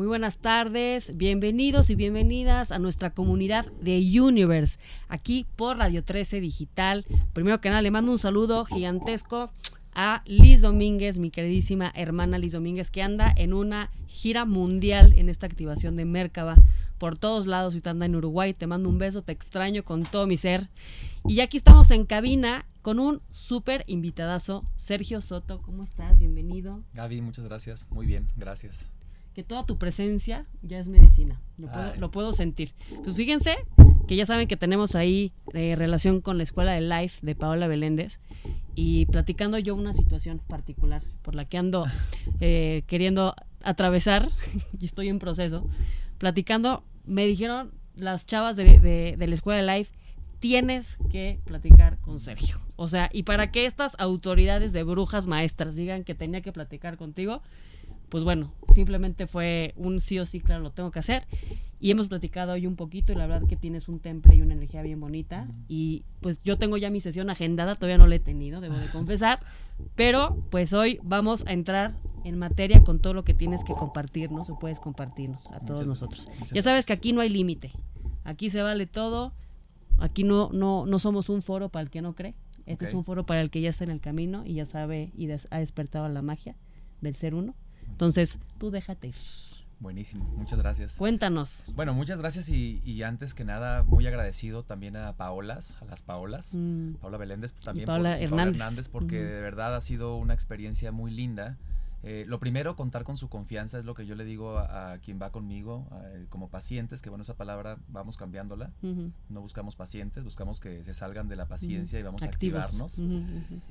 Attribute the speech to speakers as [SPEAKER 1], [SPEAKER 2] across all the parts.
[SPEAKER 1] Muy buenas tardes, bienvenidos y bienvenidas a nuestra comunidad de Universe, aquí por Radio 13 Digital. Primero que nada, le mando un saludo gigantesco a Liz Domínguez, mi queridísima hermana Liz Domínguez, que anda en una gira mundial en esta activación de Merkaba por todos lados y anda en Uruguay. Te mando un beso, te extraño con todo mi ser. Y aquí estamos en cabina con un súper invitadazo, Sergio Soto. ¿Cómo estás? Bienvenido.
[SPEAKER 2] Gaby, muchas gracias. Muy bien, gracias
[SPEAKER 1] que toda tu presencia ya es medicina. Lo puedo, sentir. Pues fíjense que ya saben que tenemos ahí eh, relación con la escuela de Life de Paola Beléndez y platicando yo una situación particular por la que ando eh, queriendo atravesar y estoy en proceso. Platicando, me dijeron las chavas de, de la escuela de Life, tienes que platicar con Sergio. O sea, y para que estas autoridades de brujas maestras digan que tenía que platicar contigo, pues bueno, simplemente fue un sí o sí, claro, lo tengo que hacer. Y hemos platicado hoy un poquito y la verdad que tienes un temple y una energía bien bonita. Y pues yo tengo ya mi sesión agendada, todavía no la he tenido, debo de confesar. Pero pues hoy vamos a entrar en materia con todo lo que tienes que compartirnos o puedes compartirnos a todos nosotros. Ya sabes que aquí no hay límite, aquí se vale todo, aquí no, no, no somos un foro para el que no cree, este es un foro para el que ya está en el camino y ya sabe y ha despertado la magia del ser uno. Entonces, tú déjate
[SPEAKER 2] Buenísimo, muchas gracias.
[SPEAKER 1] Cuéntanos.
[SPEAKER 2] Bueno, muchas gracias y, antes que nada, muy agradecido también a Paolas, a las Paolas, mm. Paola Beléndez, también
[SPEAKER 1] Paola, Hernández.
[SPEAKER 2] porque de verdad ha sido una experiencia muy linda. Eh, lo primero, contar con su confianza es lo que yo le digo a, quien va conmigo, como pacientes, que bueno, esa palabra vamos cambiándola. No buscamos pacientes, buscamos que se salgan de la paciencia y vamos a activarnos.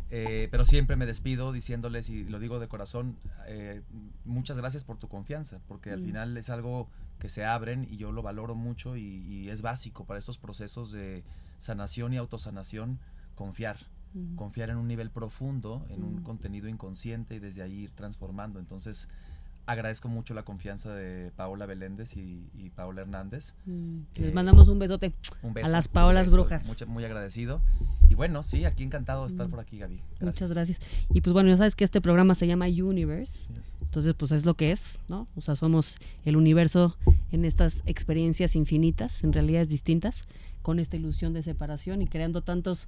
[SPEAKER 2] Eh, pero siempre me despido diciéndoles, y lo digo de corazón, eh, muchas gracias por tu confianza, porque al final es algo que se abren y yo lo valoro mucho y es básico para estos procesos de sanación y autosanación, confiar confiar en un nivel profundo, en un contenido inconsciente y desde ahí ir transformando. Entonces, agradezco mucho la confianza de Paola Beléndez y, Paola Hernández.
[SPEAKER 1] Mm, les mandamos un besote a las Paolas Brujas.
[SPEAKER 2] muy agradecido. Y bueno, sí, aquí encantado de estar mm. por aquí, Gaby.
[SPEAKER 1] Muchas gracias. Y pues bueno, ya sabes que este programa se llama Universe. Entonces, pues es lo que es, ¿no? O sea, somos el universo en estas experiencias infinitas, en realidades distintas, con esta ilusión de separación y creando tantos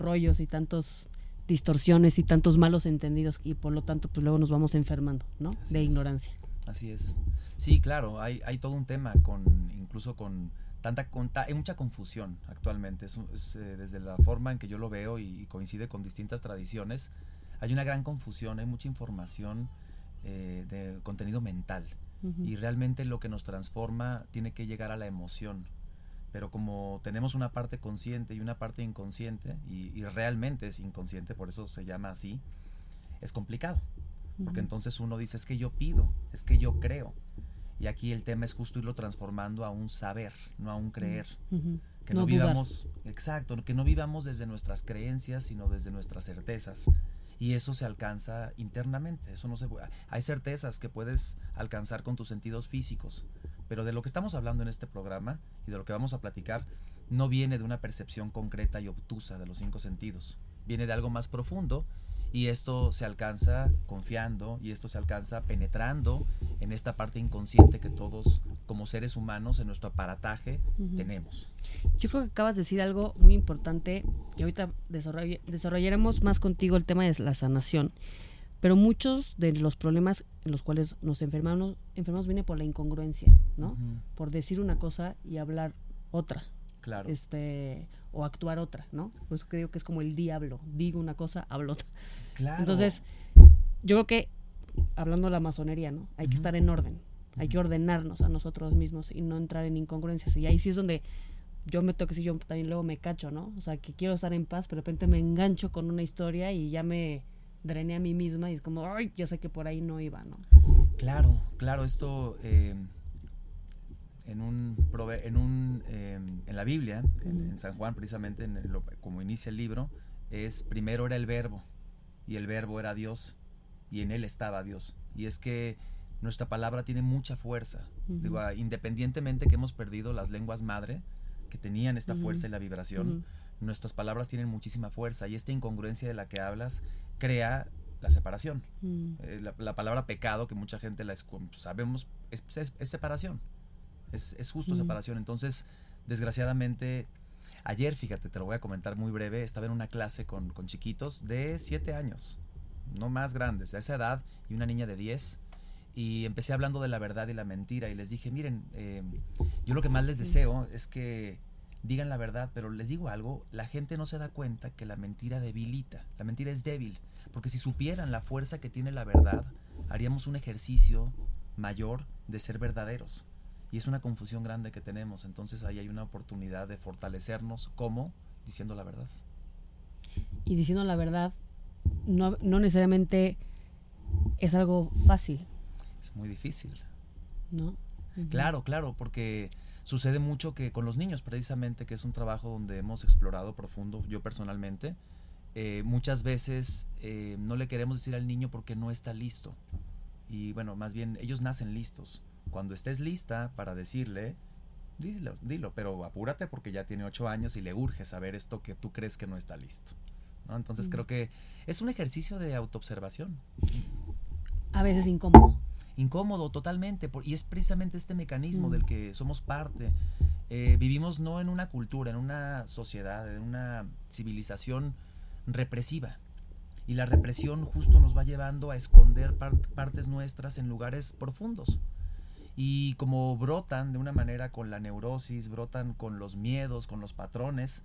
[SPEAKER 1] rollos y tantas distorsiones y tantos malos entendidos y por lo tanto pues luego nos vamos enfermando, ¿no? de ignorancia.
[SPEAKER 2] Así es. Sí, claro, hay, hay todo un tema con incluso con tanta hay mucha confusión actualmente es, eh, desde la forma en que yo lo veo y, coincide con distintas tradiciones hay una gran confusión hay mucha información eh, de contenido mental y realmente lo que nos transforma tiene que llegar a la emoción pero como tenemos una parte consciente y una parte inconsciente, y, realmente es inconsciente, por eso se llama así, es complicado. Porque entonces uno dice, es que yo pido, es que yo creo. Y aquí el tema es justo irlo transformando a un saber, no a un creer. Que no, vivamos, exacto, que no vivamos desde nuestras creencias, sino desde nuestras certezas. Y eso se alcanza internamente. Eso no se Hay certezas que puedes alcanzar con tus sentidos físicos, pero de lo que estamos hablando en este programa y de lo que vamos a platicar no viene de una percepción concreta y obtusa de los cinco sentidos. Viene de algo más profundo y esto se alcanza confiando y esto se alcanza penetrando en esta parte inconsciente que todos como seres humanos en nuestro aparataje tenemos.
[SPEAKER 1] Yo creo que acabas de decir algo muy importante y ahorita desarrollaremos más contigo el tema de la sanación pero muchos de los problemas en los cuales nos enfermamos, enfermamos viene por la incongruencia, ¿no? Por decir una cosa y hablar otra.
[SPEAKER 2] Claro.
[SPEAKER 1] Este, o actuar otra, ¿no? Pues creo que es como el diablo. Digo una cosa, hablo otra.
[SPEAKER 2] Claro.
[SPEAKER 1] Entonces, yo creo que, hablando de la masonería, ¿no? Hay que estar en orden. Hay que ordenarnos a nosotros mismos y no entrar en incongruencias. Y ahí sí es donde yo me toque si yo también luego me cacho, ¿no? O sea, que quiero estar en paz, pero de repente me engancho con una historia y ya me drené a mí misma y es como, ay, ya sé que por ahí no iba, ¿no?
[SPEAKER 2] Claro, claro, esto eh, en un, en un, em, en la Biblia, en, San Juan precisamente, en como inicia el libro, es primero era el verbo y el verbo era Dios y en él estaba Dios. Y es que nuestra palabra tiene mucha fuerza. Digo, ah, independientemente que hemos perdido las lenguas madre, que tenían esta fuerza y la vibración, nuestras palabras tienen muchísima fuerza y esta incongruencia de la que hablas crea la separación. Eh, la, palabra pecado, que mucha gente la sabemos, es, separación. Es, justo separación. Entonces, desgraciadamente, ayer, fíjate, te lo voy a comentar muy breve, estaba en una clase con, con chiquitos de 7 años, no más grandes, de esa edad, y una niña de 10 y empecé hablando de la verdad y la mentira y les dije, miren, eh, yo lo que más les deseo es que digan la verdad, pero les digo algo, la gente no se da cuenta que la mentira debilita, la mentira es débil, porque si supieran la fuerza que tiene la verdad, haríamos un ejercicio mayor de ser verdaderos. Y es una confusión grande que tenemos, entonces ahí hay una oportunidad de fortalecernos como diciendo la verdad.
[SPEAKER 1] Y diciendo la verdad no, no necesariamente es algo fácil
[SPEAKER 2] es muy difícil.
[SPEAKER 1] ¿No?
[SPEAKER 2] Claro, claro, porque sucede mucho que con los niños, precisamente, que es un trabajo donde hemos explorado profundo, yo personalmente, eh, muchas veces eh, no le queremos decir al niño porque no está listo. Y bueno, más bien, ellos nacen listos. Cuando estés lista para decirle, dilo, dilo, pero apúrate porque ya tiene ocho años y le urge saber esto que tú crees que no está listo. ¿no? Entonces creo que es un ejercicio de autoobservación.
[SPEAKER 1] A veces incómodo
[SPEAKER 2] incómodo totalmente, y es precisamente este mecanismo del mm. que somos parte. Eh, vivimos no en una cultura, en una sociedad, en una civilización represiva. Y la represión justo nos va llevando a esconder partes nuestras en lugares profundos. Y como brotan de una manera con la neurosis, brotan con los miedos, con los patrones,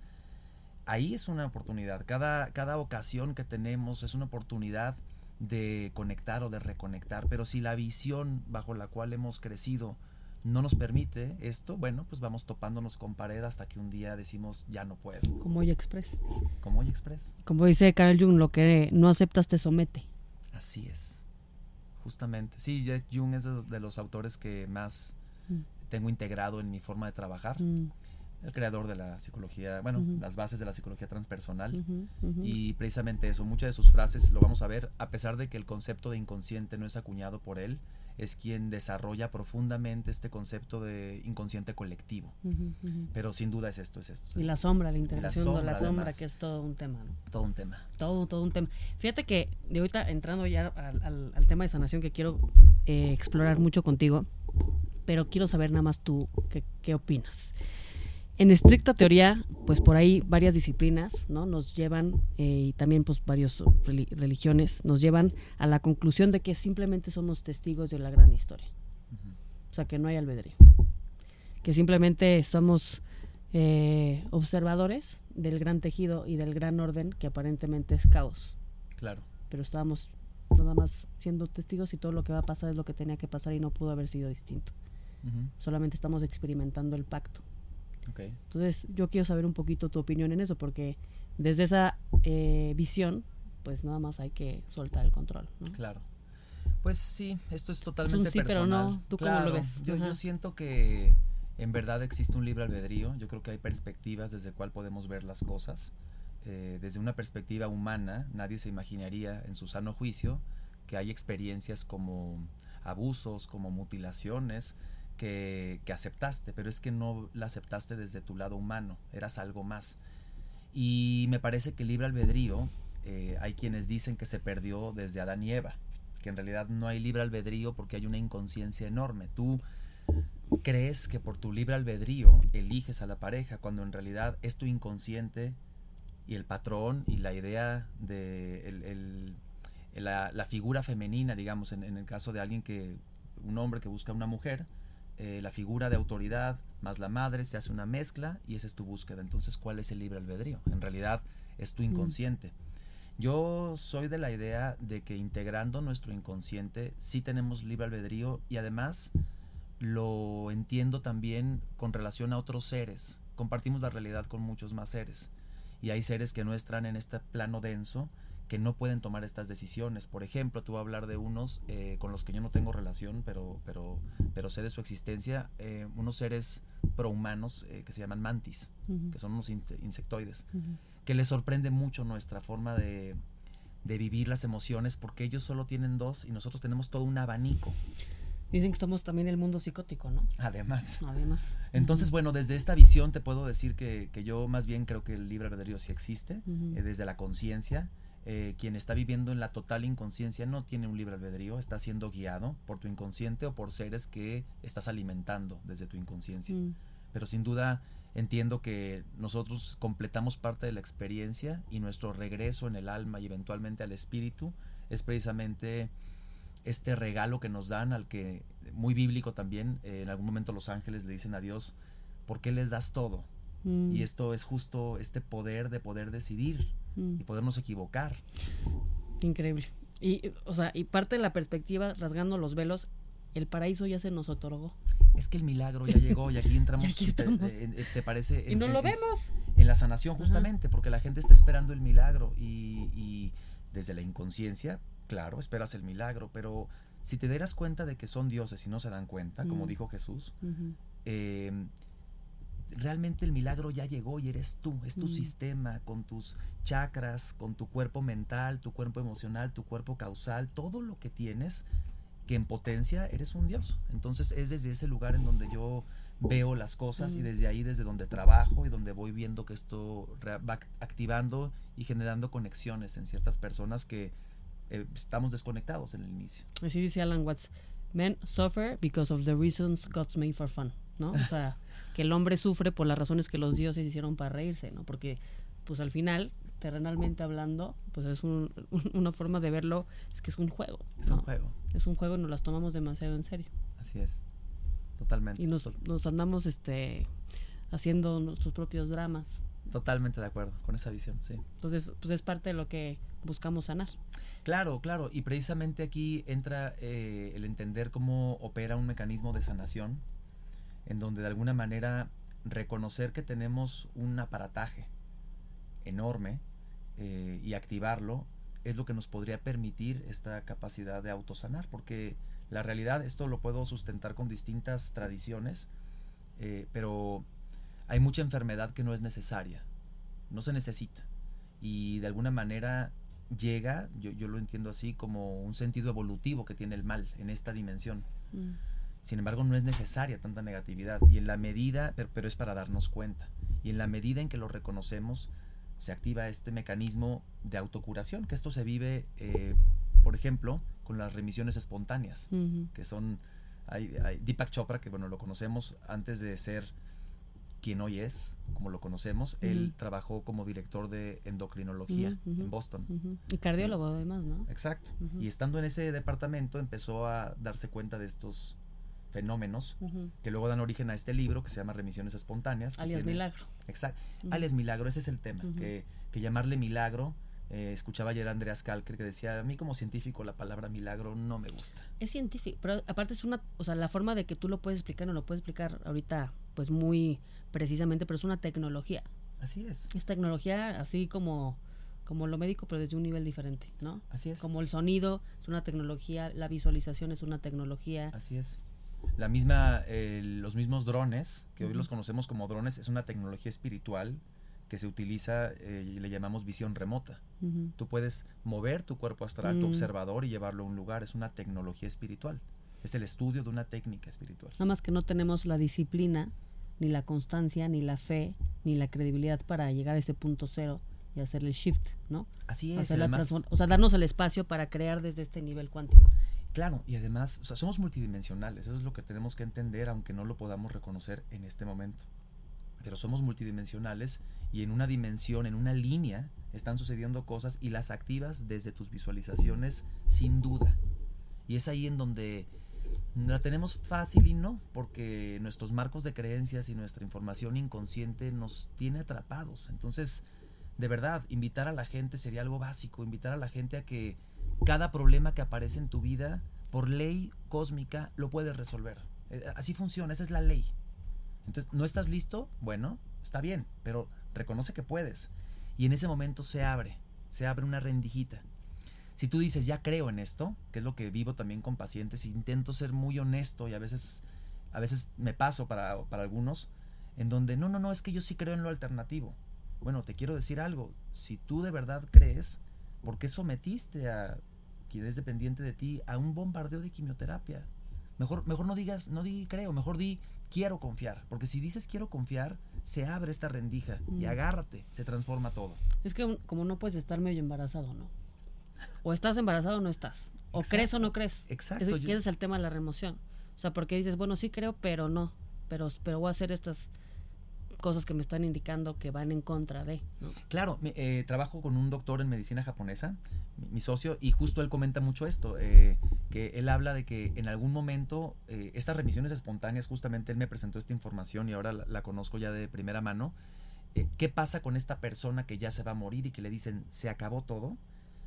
[SPEAKER 2] ahí es una oportunidad. Cada, cada ocasión que tenemos es una oportunidad de conectar o de reconectar, pero si la visión bajo la cual hemos crecido no nos permite esto, bueno, pues vamos topándonos con pared hasta que un día decimos ya no puedo.
[SPEAKER 1] Como hoy Express.
[SPEAKER 2] Como hoy Express.
[SPEAKER 1] Como dice Carl Jung, lo que no aceptas te somete.
[SPEAKER 2] Así es. Justamente. Sí, Jung es de los autores que más mm. tengo integrado en mi forma de trabajar. Mm el creador de la psicología, bueno, las bases de la psicología transpersonal. Y precisamente eso, muchas de sus frases lo vamos a ver, a pesar de que el concepto de inconsciente no es acuñado por él, es quien desarrolla profundamente este concepto de inconsciente colectivo. Pero sin duda es esto, es esto.
[SPEAKER 1] Y la sombra, la integración de la sombra, que es todo un tema.
[SPEAKER 2] Todo un tema.
[SPEAKER 1] Todo, todo un tema. Fíjate que de ahorita entrando ya al, tema de sanación que quiero eh, explorar mucho contigo, pero quiero saber nada más tú qué, qué opinas. En estricta teoría, pues por ahí varias disciplinas, ¿no? Nos llevan, eh, y también pues varias religiones, nos llevan a la conclusión de que simplemente somos testigos de la gran historia. O sea, que no hay albedrío. Que simplemente somos eh, observadores del gran tejido y del gran orden que aparentemente es caos.
[SPEAKER 2] Claro.
[SPEAKER 1] Pero estábamos nada más siendo testigos y todo lo que va a pasar es lo que tenía que pasar y no pudo haber sido distinto. Solamente estamos experimentando el pacto. Entonces, yo quiero saber un poquito tu opinión en eso, porque desde esa eh, visión, pues nada más hay que soltar el control.
[SPEAKER 2] Claro. Pues sí, esto es totalmente
[SPEAKER 1] sí, pero no. ¿Tú cómo lo ves?
[SPEAKER 2] Yo, siento que en verdad existe un libre albedrío. Yo creo que hay perspectivas desde cual podemos ver las cosas. Eh, desde una perspectiva humana, nadie se imaginaría en su sano juicio que hay experiencias como abusos, como mutilaciones, que, aceptaste, pero es que no la aceptaste desde tu lado humano, eras algo más. Y me parece que el libre albedrío, eh, hay quienes dicen que se perdió desde Adán y Eva, que en realidad no hay libre albedrío porque hay una inconsciencia enorme. Tú crees que por tu libre albedrío eliges a la pareja, cuando en realidad es tu inconsciente y el patrón y la idea de la, figura femenina, digamos, en, en el caso de alguien que, un hombre que busca una mujer, eh, la figura de autoridad más la madre, se hace una mezcla y esa es tu búsqueda. Entonces, ¿cuál es el libre albedrío? En realidad es tu mm. inconsciente. Yo soy de la idea de que integrando nuestro inconsciente sí tenemos libre albedrío y además lo entiendo también con relación a otros seres. Compartimos la realidad con muchos más seres. Y hay seres que no están en este plano denso que no pueden tomar estas decisiones. Por ejemplo, tú vas a hablar de unos eh, con los que yo no tengo relación, pero, pero, pero sé de su existencia, eh, unos seres prohumanos eh, que se llaman mantis, que son unos insectoides, que les sorprende mucho nuestra forma de, de vivir las emociones porque ellos solo tienen dos y nosotros tenemos todo un abanico.
[SPEAKER 1] Dicen que somos también el mundo psicótico, ¿no?
[SPEAKER 2] Además.
[SPEAKER 1] Además.
[SPEAKER 2] Entonces, bueno, desde esta visión te puedo decir que, que, yo más bien creo que el libre albedrío sí existe, eh, desde la conciencia. Eh, quien está viviendo en la total inconsciencia no tiene un libre albedrío, está siendo guiado por tu inconsciente o por seres que estás alimentando desde tu inconsciencia. Mm. Pero sin duda entiendo que nosotros completamos parte de la experiencia y nuestro regreso en el alma y eventualmente al espíritu es precisamente este regalo que nos dan al que, muy bíblico también, eh, en algún momento los ángeles le dicen a Dios, ¿por qué les das todo? Mm. Y esto es justo este poder de poder decidir mm. y podernos equivocar.
[SPEAKER 1] Increíble. Y, o sea, y parte de la perspectiva, rasgando los velos, el paraíso ya se nos otorgó.
[SPEAKER 2] Es que el milagro ya llegó y aquí entramos. te, parece?
[SPEAKER 1] y no lo vemos.
[SPEAKER 2] En la sanación, justamente, porque la gente está esperando el milagro y, y desde la inconsciencia claro, esperas el milagro, pero si te dieras cuenta de que son dioses y no se dan cuenta, como mm. dijo Jesús, em, realmente el milagro ya llegó y eres tú, es tu mm. sistema con tus chakras, con tu cuerpo mental, tu cuerpo emocional, tu cuerpo causal, todo lo que tienes que en potencia eres un dios. Entonces es desde ese lugar en donde yo veo las cosas y mm. desde ahí desde donde trabajo y donde voy viendo que esto va activando y generando conexiones en ciertas personas que eh, estamos desconectados en el inicio.
[SPEAKER 1] Así dice Alan Watts, men suffer because of the reasons God's made for fun, ¿no? O sea, que el hombre sufre por las razones que los dioses hicieron para reírse, ¿no? Porque, pues al final, terrenalmente hablando, pues es una forma de verlo, es que es un juego.
[SPEAKER 2] Es un juego.
[SPEAKER 1] Es un juego y nos las tomamos demasiado en serio.
[SPEAKER 2] Así es, totalmente.
[SPEAKER 1] Y nos, nos andamos este, haciendo nuestros propios dramas.
[SPEAKER 2] Totalmente de acuerdo con esa visión, sí.
[SPEAKER 1] Entonces, pues es parte de lo que buscamos sanar.
[SPEAKER 2] Claro, claro, y precisamente aquí entra eh, el entender cómo opera un mecanismo de sanación, en donde de alguna manera reconocer que tenemos un aparataje enorme eh, y activarlo es lo que nos podría permitir esta capacidad de autosanar, porque la realidad, esto lo puedo sustentar con distintas tradiciones, eh, pero hay mucha enfermedad que no es necesaria, no se necesita, y de alguna manera llega, yo, yo lo entiendo así, como un sentido evolutivo que tiene el mal en esta dimensión. Mm. Sin embargo, no es necesaria tanta negatividad. Y en la medida, pero, es para darnos cuenta. Y en la medida en que lo reconocemos, se activa este mecanismo de autocuración, que esto se vive, eh, por ejemplo, con las remisiones espontáneas, que son, hay, hay, Deepak Chopra, que bueno, lo conocemos antes de ser quien hoy es, como lo conocemos, él trabajó como director de endocrinología en Boston.
[SPEAKER 1] Y cardiólogo además, ¿no?
[SPEAKER 2] Exacto. Y estando en ese departamento empezó a darse cuenta de estos fenómenos que luego dan origen a este libro que se llama Remisiones Espontáneas.
[SPEAKER 1] Alias Milagro.
[SPEAKER 2] Exacto. Alias Milagro, ese es el tema, que, que llamarle milagro eh, escuchaba ayer a Andreas Kalker que decía, a mí como científico la palabra milagro no me gusta.
[SPEAKER 1] Es científico, pero aparte es una, o sea, la forma de que tú lo puedes explicar, no lo puedes explicar ahorita pues muy precisamente, pero es una tecnología.
[SPEAKER 2] Así es.
[SPEAKER 1] Es tecnología así como como lo médico, pero desde un nivel diferente, ¿no?
[SPEAKER 2] Así es.
[SPEAKER 1] Como el sonido es una tecnología, la visualización es una tecnología.
[SPEAKER 2] Así es. La misma, eh, los mismos drones, que hoy los conocemos como drones, es una tecnología espiritual que se utiliza eh, y le llamamos visión remota. Tú puedes mover tu cuerpo astral, tu mm. observador y llevarlo a un lugar. Es una tecnología espiritual. Es el estudio de una técnica espiritual.
[SPEAKER 1] Nada más que no tenemos la disciplina, ni la constancia, ni la fe, ni la credibilidad para llegar a ese punto cero y hacer el shift, ¿no?
[SPEAKER 2] Así es.
[SPEAKER 1] o sea, darnos el espacio para crear desde este nivel cuántico.
[SPEAKER 2] Claro, y además, o sea, somos multidimensionales, eso es lo que tenemos que entender, aunque no lo podamos reconocer en este momento pero somos multidimensionales y en una dimensión, en una línea, están sucediendo cosas y las activas desde tus visualizaciones sin duda. Y es ahí en donde la tenemos fácil y no, porque nuestros marcos de creencias y nuestra información inconsciente nos tiene atrapados. Entonces, de verdad, invitar a la gente sería algo básico, invitar a la gente a que cada problema que aparece en tu vida, por ley cósmica, lo puedes resolver. Eh, así funciona, esa es la ley. Entonces, ¿no estás listo? Bueno, está bien, pero reconoce que puedes. Y en ese momento se abre, se abre una rendijita. Si tú dices, ya creo en esto, que es lo que vivo también con pacientes, intento ser muy honesto y a veces, a veces me paso para, para algunos, en donde, no, no, no, es que yo sí creo en lo alternativo. Bueno, te quiero decir algo, si tú de verdad crees, ¿por qué sometiste a quien es dependiente de ti a un bombardeo de quimioterapia? Mejor, mejor no digas, no di creo, mejor di quiero confiar, porque si dices quiero confiar, se abre esta rendija y mm. agárrate, se transforma todo.
[SPEAKER 1] Es que como no puedes estar medio embarazado, ¿no? O estás embarazado o no estás. O crees o no crees.
[SPEAKER 2] Exacto.
[SPEAKER 1] ese es el tema de la remoción. O sea, porque dices, bueno, sí creo, pero no. Pero, pero voy a hacer estas cosas que me están indicando que van en contra de.
[SPEAKER 2] Claro, eh, trabajo con un doctor en medicina japonesa, mi, socio, y justo él comenta mucho esto, eh, que él habla de que en algún momento eh, estas remisiones espontáneas, justamente él me presentó esta información y ahora la, conozco ya de primera mano. ¿Qué pasa con esta persona que ya se va a morir y que le dicen se acabó todo?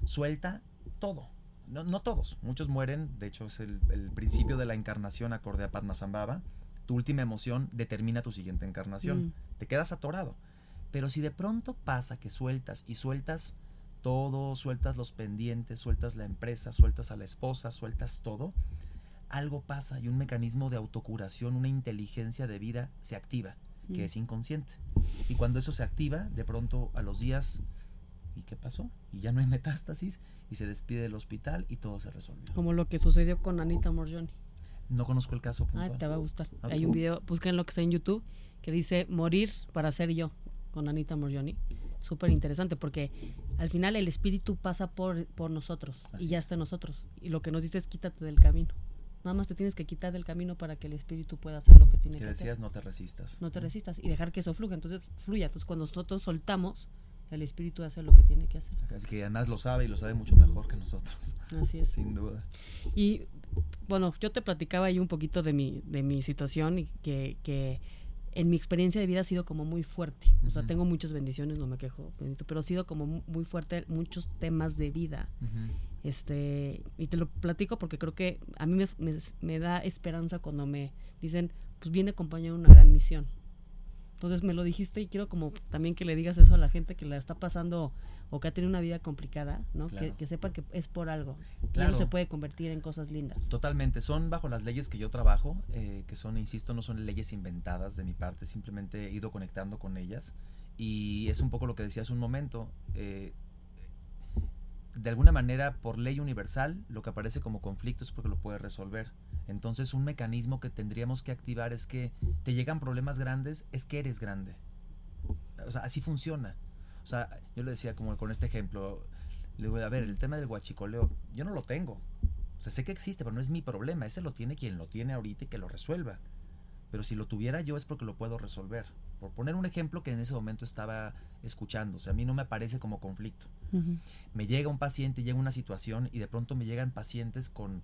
[SPEAKER 2] Suelta todo. No, no todos, muchos mueren, de hecho es el, el principio de la encarnación acorde a Padmasambhava tu última emoción determina tu siguiente encarnación. Mm. Te quedas atorado. Pero si de pronto pasa que sueltas y sueltas todo, sueltas los pendientes, sueltas la empresa, sueltas a la esposa, sueltas todo, algo pasa y un mecanismo de autocuración, una inteligencia de vida se activa, que mm. es inconsciente. Y cuando eso se activa, de pronto a los días, ¿y qué pasó? Y ya no hay metástasis y se despide del hospital y todo se resolvió.
[SPEAKER 1] Como lo que sucedió con Anita Morgioni.
[SPEAKER 2] No conozco el caso
[SPEAKER 1] puntual. Ah, te va a gustar. Hay un video, busquen lo que está en YouTube, que dice Morir para ser yo, con Anita Morgioni. Súper interesante, porque al final el espíritu pasa por, por nosotros y ya está en nosotros. Y lo que nos dice es quítate del camino. Nada más te tienes que quitar del camino para que el espíritu pueda hacer lo que tiene que,
[SPEAKER 2] decías,
[SPEAKER 1] hacer.
[SPEAKER 2] no te resistas.
[SPEAKER 1] No te resistas y dejar que eso fluya. Entonces, fluya. Entonces, cuando nosotros soltamos, el espíritu hace lo que tiene que hacer.
[SPEAKER 2] Así que además lo sabe y lo sabe mucho mejor que nosotros.
[SPEAKER 1] Así es.
[SPEAKER 2] Sin duda.
[SPEAKER 1] Y bueno, yo te platicaba ahí un poquito de mi, de mi situación y que, que en mi experiencia de vida ha sido como muy fuerte. O sea, tengo muchas bendiciones, no me quejo, pero ha sido como muy fuerte muchos temas de vida. Este, y te lo platico porque creo que a mí me, me, da esperanza cuando me dicen, pues viene acompañado una gran misión. Entonces me lo dijiste y quiero como también que le digas eso a la gente que la está pasando o que ha tenido una vida complicada, ¿no? Que, que, sepa que es por algo. Claro. se puede convertir en cosas lindas.
[SPEAKER 2] Totalmente. Son bajo las leyes que yo trabajo, eh, que son, insisto, no son leyes inventadas de mi parte, simplemente he ido conectando con ellas. Y es un poco lo que decía hace un momento. Eh, de alguna manera, por ley universal, lo que aparece como conflicto es porque lo puede resolver. Entonces, un mecanismo que tendríamos que activar es que te llegan problemas grandes, es que eres grande. O sea, así funciona. O sea, yo le decía como con este ejemplo, le digo, a ver, el tema del guachicoleo, yo no lo tengo. O sea, sé que existe, pero no es mi problema. Ese lo tiene quien lo tiene ahorita y que lo resuelva. Pero si lo tuviera yo es porque lo puedo resolver. Por poner un ejemplo que en ese momento estaba escuchando, o sea, a mí no me parece como conflicto. Me llega un paciente, llega una situación y de pronto me llegan pacientes con,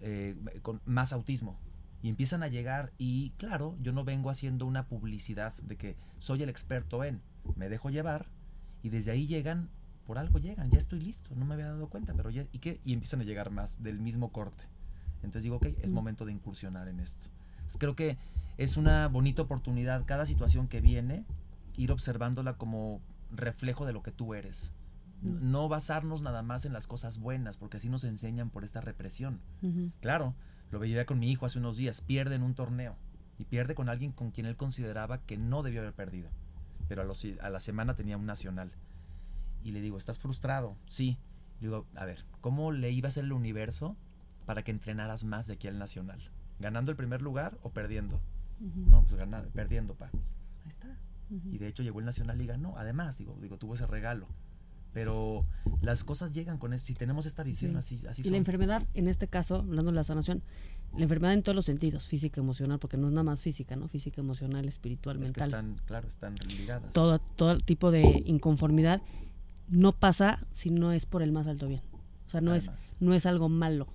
[SPEAKER 2] eh, con más autismo y empiezan a llegar y claro, yo no vengo haciendo una publicidad de que soy el experto en, me dejo llevar y desde ahí llegan, por algo llegan, ya estoy listo, no me había dado cuenta, pero ya, ¿y qué? Y empiezan a llegar más del mismo corte. Entonces digo, ok, es momento de incursionar en esto. creo que es una bonita oportunidad cada situación que viene, ir observándola como reflejo de lo que tú eres. No basarnos nada más en las cosas buenas, porque así nos enseñan por esta represión. Claro, lo veía con mi hijo hace unos días, pierde en un torneo y pierde con alguien con quien él consideraba que no debió haber perdido pero a, la semana tenía un nacional. Y le digo, ¿estás frustrado? Sí. Le digo, a ver, ¿cómo le iba a hacer el universo para que entrenaras más de aquí al nacional? ¿Ganando el primer lugar o perdiendo? No, pues ganando, perdiendo, pa. Ahí está. Y de hecho llegó el nacional y ganó. Además, digo, digo, tuvo ese regalo pero las cosas llegan con eso, si tenemos esta visión así, así
[SPEAKER 1] y la enfermedad en este caso hablando de la sanación la enfermedad en todos los sentidos física emocional porque no es nada más física no física emocional espiritual
[SPEAKER 2] es
[SPEAKER 1] mental.
[SPEAKER 2] que están claro están ligadas.
[SPEAKER 1] Todo todo tipo de inconformidad no pasa si no es por el más alto bien. O sea no es no es algo malo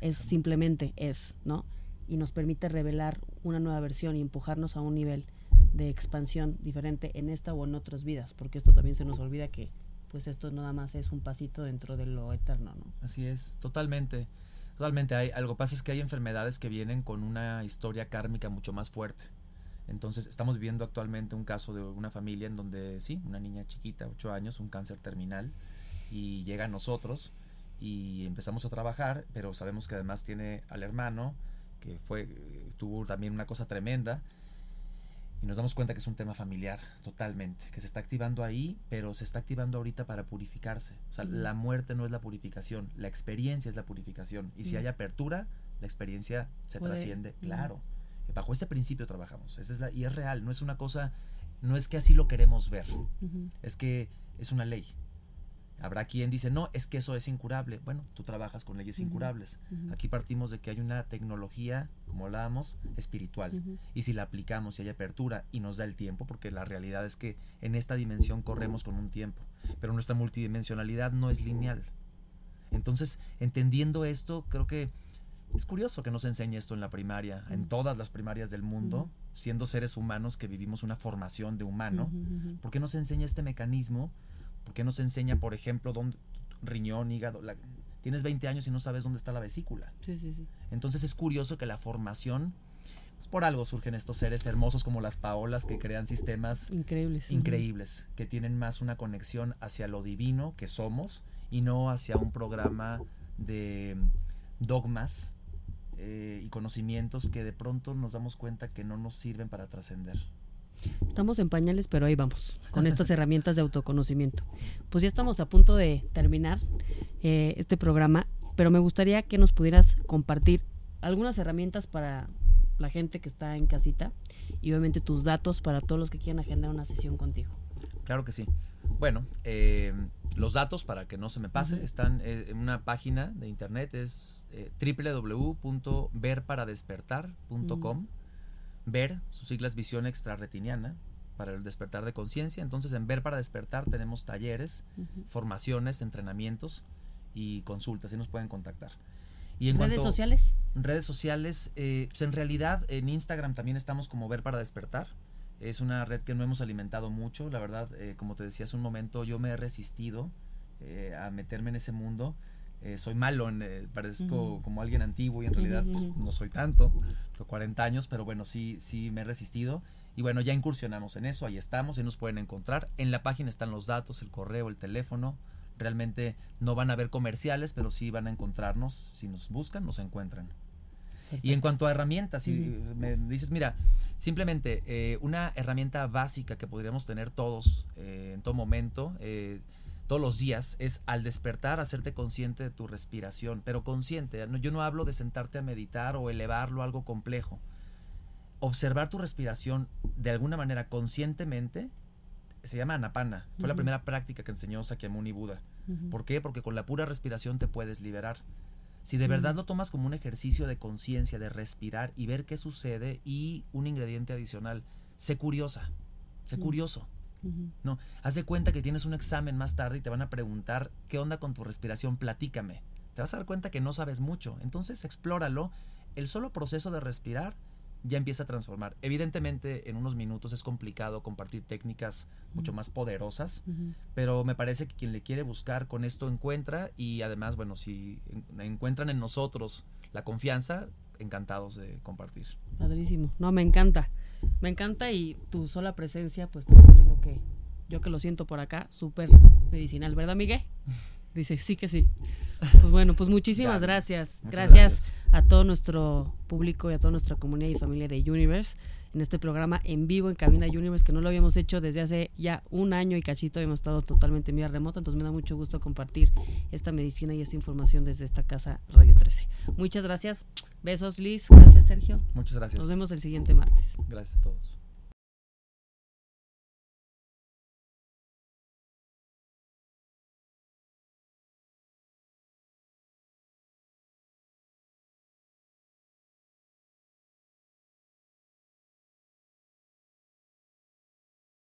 [SPEAKER 1] es simplemente es no y nos permite revelar una nueva versión y empujarnos a un nivel de expansión diferente en esta o en otras vidas porque esto también se nos olvida que pues esto nada más es un pasito dentro de lo eterno, ¿no?
[SPEAKER 2] Así es, totalmente. Totalmente, hay, algo pasa es que hay enfermedades que vienen con una historia kármica mucho más fuerte. Entonces, estamos viviendo actualmente un caso de una familia en donde, sí, una niña chiquita, 8 años, un cáncer terminal, y llega a nosotros y empezamos a trabajar, pero sabemos que además tiene al hermano, que fue, tuvo también una cosa tremenda, y nos damos cuenta que es un tema familiar totalmente, que se está activando ahí, pero se está activando ahorita para purificarse. O sea, la muerte no es la purificación, la experiencia es la purificación. Y si hay apertura, la experiencia se trasciende, claro. Bajo este principio trabajamos. Esa es la, y es real, no es una cosa, no es que así lo queremos ver, es que es una ley. Habrá quien dice, no, es que eso es incurable. Bueno, tú trabajas con leyes incurables. Aquí partimos de que hay una tecnología, como hablábamos, espiritual. Y si la aplicamos y hay apertura y nos da el tiempo, porque la realidad es que en esta dimensión corremos con un tiempo, pero nuestra multidimensionalidad no es lineal. Entonces, entendiendo esto, creo que es curioso que nos enseñe esto en la primaria, en todas las primarias del mundo, siendo seres humanos que vivimos una formación de humano. ¿Por qué nos enseña este mecanismo? ¿Por qué no se enseña, por ejemplo, dónde, riñón, hígado? tienes 20 años y no sabes dónde está la vesícula.
[SPEAKER 1] Sí, sí, sí.
[SPEAKER 2] Entonces es curioso que la formación, pues por algo surgen estos seres hermosos como las Paolas que crean sistemas
[SPEAKER 1] increíbles,
[SPEAKER 2] increíbles que tienen más una conexión hacia lo divino que somos y no hacia un programa de dogmas eh, y conocimientos que de pronto nos damos cuenta que no nos sirven para trascender.
[SPEAKER 1] Estamos en pañales, pero ahí vamos, con estas herramientas de autoconocimiento. Pues ya estamos a punto de terminar eh, este programa, pero me gustaría que nos pudieras compartir algunas herramientas para la gente que está en casita y obviamente tus datos para todos los que quieran agendar una sesión contigo.
[SPEAKER 2] Claro que sí. Bueno, eh, los datos, para que no se me pase, están eh, en una página de internet, es www.verparadespertar.com ver, sus siglas visión extrarretiniana, para el despertar de conciencia. Entonces, en Ver para Despertar tenemos talleres, formaciones, entrenamientos y consultas, y nos pueden contactar.
[SPEAKER 1] Y en ¿Redes sociales?
[SPEAKER 2] Redes sociales, eh, pues, en realidad en Instagram también estamos como Ver para Despertar. Es una red que no hemos alimentado mucho, la verdad, eh, como te decía hace un momento, yo me he resistido eh, a meterme en ese mundo eh, soy malo, en, eh, parezco como alguien antiguo y en realidad pues, no soy tanto, tengo 40 años, pero bueno, sí, sí me he resistido. Y bueno, ya incursionamos en eso, ahí estamos, y nos pueden encontrar. En la página están los datos, el correo, el teléfono. Realmente no van a haber comerciales, pero sí van a encontrarnos. Si nos buscan, nos encuentran. Y en cuanto a herramientas, si me dices, mira, simplemente eh, una herramienta básica que podríamos tener todos en todo momento, todos los días es al despertar hacerte consciente de tu respiración, pero consciente, yo no hablo de sentarte a meditar o elevarlo a algo complejo. Observar tu respiración de alguna manera conscientemente se llama anapana. Fue la primera práctica que enseñó Sakyamuni Buda. ¿Por qué? Porque con la pura respiración te puedes liberar. Si de verdad lo tomas como un ejercicio de conciencia, de respirar y ver qué sucede y un ingrediente adicional, sé curiosa, sé curioso. No, haz de cuenta que tienes un examen más tarde y te van a preguntar qué onda con tu respiración, platícame. Te vas a dar cuenta que no sabes mucho, entonces explóralo. El solo proceso de respirar ya empieza a transformar. Evidentemente, en unos minutos es complicado compartir técnicas mucho más poderosas, pero me parece que quien le quiere buscar con esto encuentra y además, bueno, si encuentran en nosotros la confianza, encantados de compartir.
[SPEAKER 1] Padrísimo. No, me encanta. Me encanta y tu sola presencia, pues también yo creo que, yo que lo siento por acá, súper medicinal, ¿verdad, Miguel? Dice, sí que sí. Pues bueno, pues muchísimas gracias. Gracias, a todo nuestro público y a toda nuestra comunidad y familia de Universe en este programa en vivo en Cabina Universe, que no lo habíamos hecho desde hace ya un año y cachito, hemos estado totalmente en vía remota, entonces me da mucho gusto compartir esta medicina y esta información desde esta casa Radio 13. Muchas gracias. Besos, Liz. Gracias, Sergio.
[SPEAKER 2] Muchas gracias.
[SPEAKER 1] Nos vemos el siguiente martes.
[SPEAKER 2] Gracias a todos.